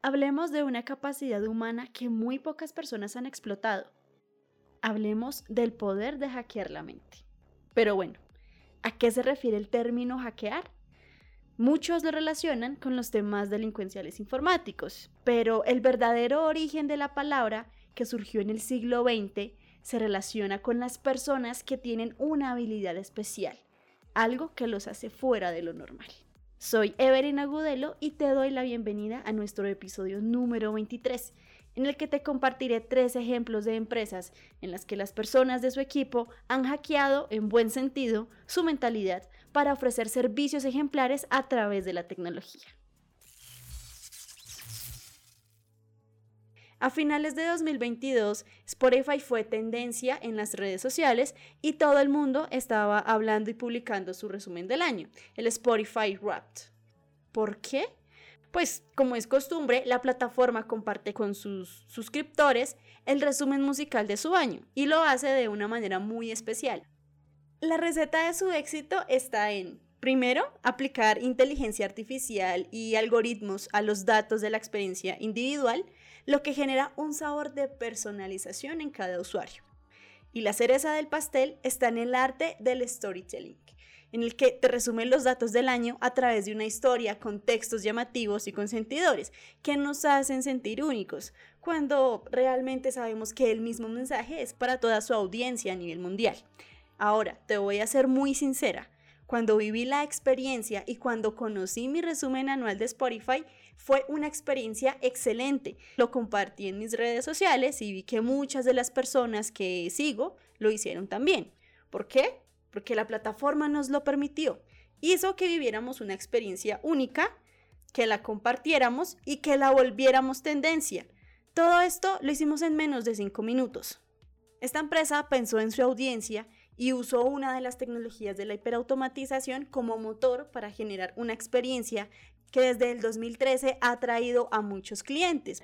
Hablemos de una capacidad humana que muy pocas personas han explotado. Hablemos del poder de hackear la mente. Pero bueno, ¿a qué se refiere el término hackear? Muchos lo relacionan con los temas delincuenciales informáticos, pero el verdadero origen de la palabra, que surgió en el siglo XX, se relaciona con las personas que tienen una habilidad especial, algo que los hace fuera de lo normal. Soy Everina Agudelo y te doy la bienvenida a nuestro episodio número 23, en el que te compartiré tres ejemplos de empresas en las que las personas de su equipo han hackeado, en buen sentido, su mentalidad para ofrecer servicios ejemplares a través de la tecnología. A finales de 2022, Spotify fue tendencia en las redes sociales y todo el mundo estaba hablando y publicando su resumen del año, el Spotify Wrapped. ¿Por qué? Pues como es costumbre, la plataforma comparte con sus suscriptores el resumen musical de su año y lo hace de una manera muy especial. La receta de su éxito está en Primero, aplicar inteligencia artificial y algoritmos a los datos de la experiencia individual, lo que genera un sabor de personalización en cada usuario. Y la cereza del pastel está en el arte del storytelling, en el que te resumen los datos del año a través de una historia con textos llamativos y consentidores que nos hacen sentir únicos, cuando realmente sabemos que el mismo mensaje es para toda su audiencia a nivel mundial. Ahora, te voy a ser muy sincera, cuando viví la experiencia y cuando conocí mi resumen anual de Spotify, fue una experiencia excelente. Lo compartí en mis redes sociales y vi que muchas de las personas que sigo lo hicieron también. ¿Por qué? Porque la plataforma nos lo permitió. Hizo que viviéramos una experiencia única, que la compartiéramos y que la volviéramos tendencia. Todo esto lo hicimos en menos de 5 minutos. Esta empresa pensó en su audiencia y usó una de las tecnologías de la hiperautomatización como motor para generar una experiencia que desde el 2013 ha traído a muchos clientes.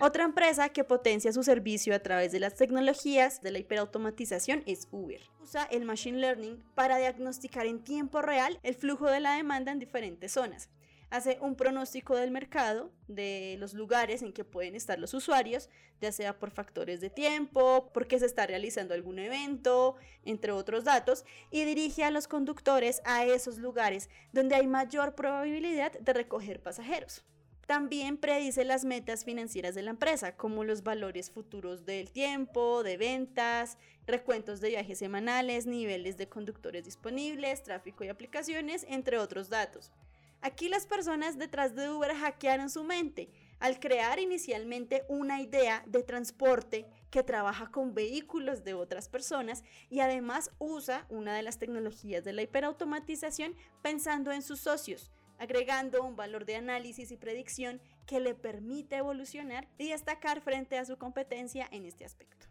Otra empresa que potencia su servicio a través de las tecnologías de la hiperautomatización es Uber. Usa el Machine Learning para diagnosticar en tiempo real el flujo de la demanda en diferentes zonas hace un pronóstico del mercado, de los lugares en que pueden estar los usuarios, ya sea por factores de tiempo, porque se está realizando algún evento, entre otros datos, y dirige a los conductores a esos lugares donde hay mayor probabilidad de recoger pasajeros. También predice las metas financieras de la empresa, como los valores futuros del tiempo, de ventas, recuentos de viajes semanales, niveles de conductores disponibles, tráfico y aplicaciones, entre otros datos. Aquí las personas detrás de Uber hackearon su mente al crear inicialmente una idea de transporte que trabaja con vehículos de otras personas y además usa una de las tecnologías de la hiperautomatización pensando en sus socios, agregando un valor de análisis y predicción que le permite evolucionar y destacar frente a su competencia en este aspecto.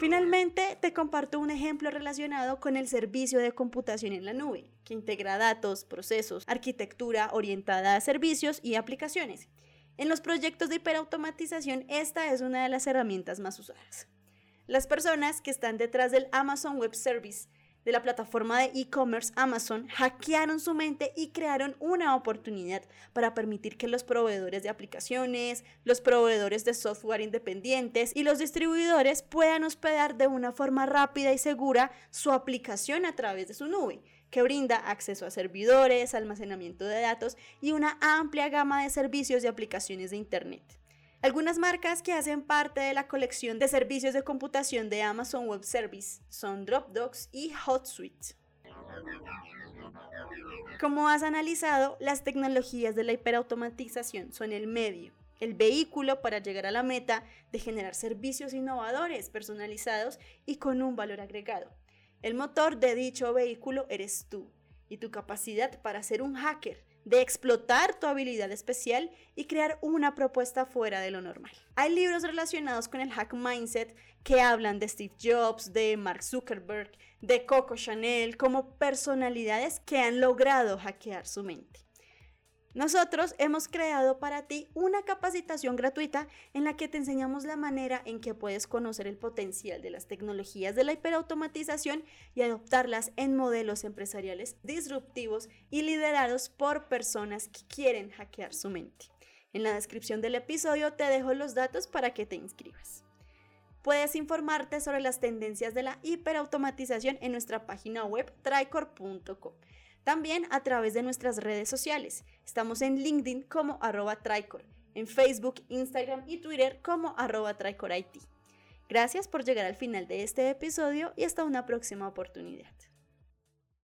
Finalmente, te comparto un ejemplo relacionado con el servicio de computación en la nube, que integra datos, procesos, arquitectura orientada a servicios y aplicaciones. En los proyectos de hiperautomatización, esta es una de las herramientas más usadas. Las personas que están detrás del Amazon Web Service de la plataforma de e-commerce Amazon hackearon su mente y crearon una oportunidad para permitir que los proveedores de aplicaciones, los proveedores de software independientes y los distribuidores puedan hospedar de una forma rápida y segura su aplicación a través de su nube que brinda acceso a servidores, almacenamiento de datos y una amplia gama de servicios y aplicaciones de Internet. Algunas marcas que hacen parte de la colección de servicios de computación de Amazon Web Service son Dropbox y HotSuite. Como has analizado, las tecnologías de la hiperautomatización son el medio, el vehículo para llegar a la meta de generar servicios innovadores, personalizados y con un valor agregado. El motor de dicho vehículo eres tú y tu capacidad para ser un hacker de explotar tu habilidad especial y crear una propuesta fuera de lo normal. Hay libros relacionados con el hack mindset que hablan de Steve Jobs, de Mark Zuckerberg, de Coco Chanel como personalidades que han logrado hackear su mente. Nosotros hemos creado para ti una capacitación gratuita en la que te enseñamos la manera en que puedes conocer el potencial de las tecnologías de la hiperautomatización y adoptarlas en modelos empresariales disruptivos y liderados por personas que quieren hackear su mente. En la descripción del episodio te dejo los datos para que te inscribas. Puedes informarte sobre las tendencias de la hiperautomatización en nuestra página web tricor.com. También a través de nuestras redes sociales. Estamos en LinkedIn como arroba Tricor, en Facebook, Instagram y Twitter como arroba TricorIT. Gracias por llegar al final de este episodio y hasta una próxima oportunidad.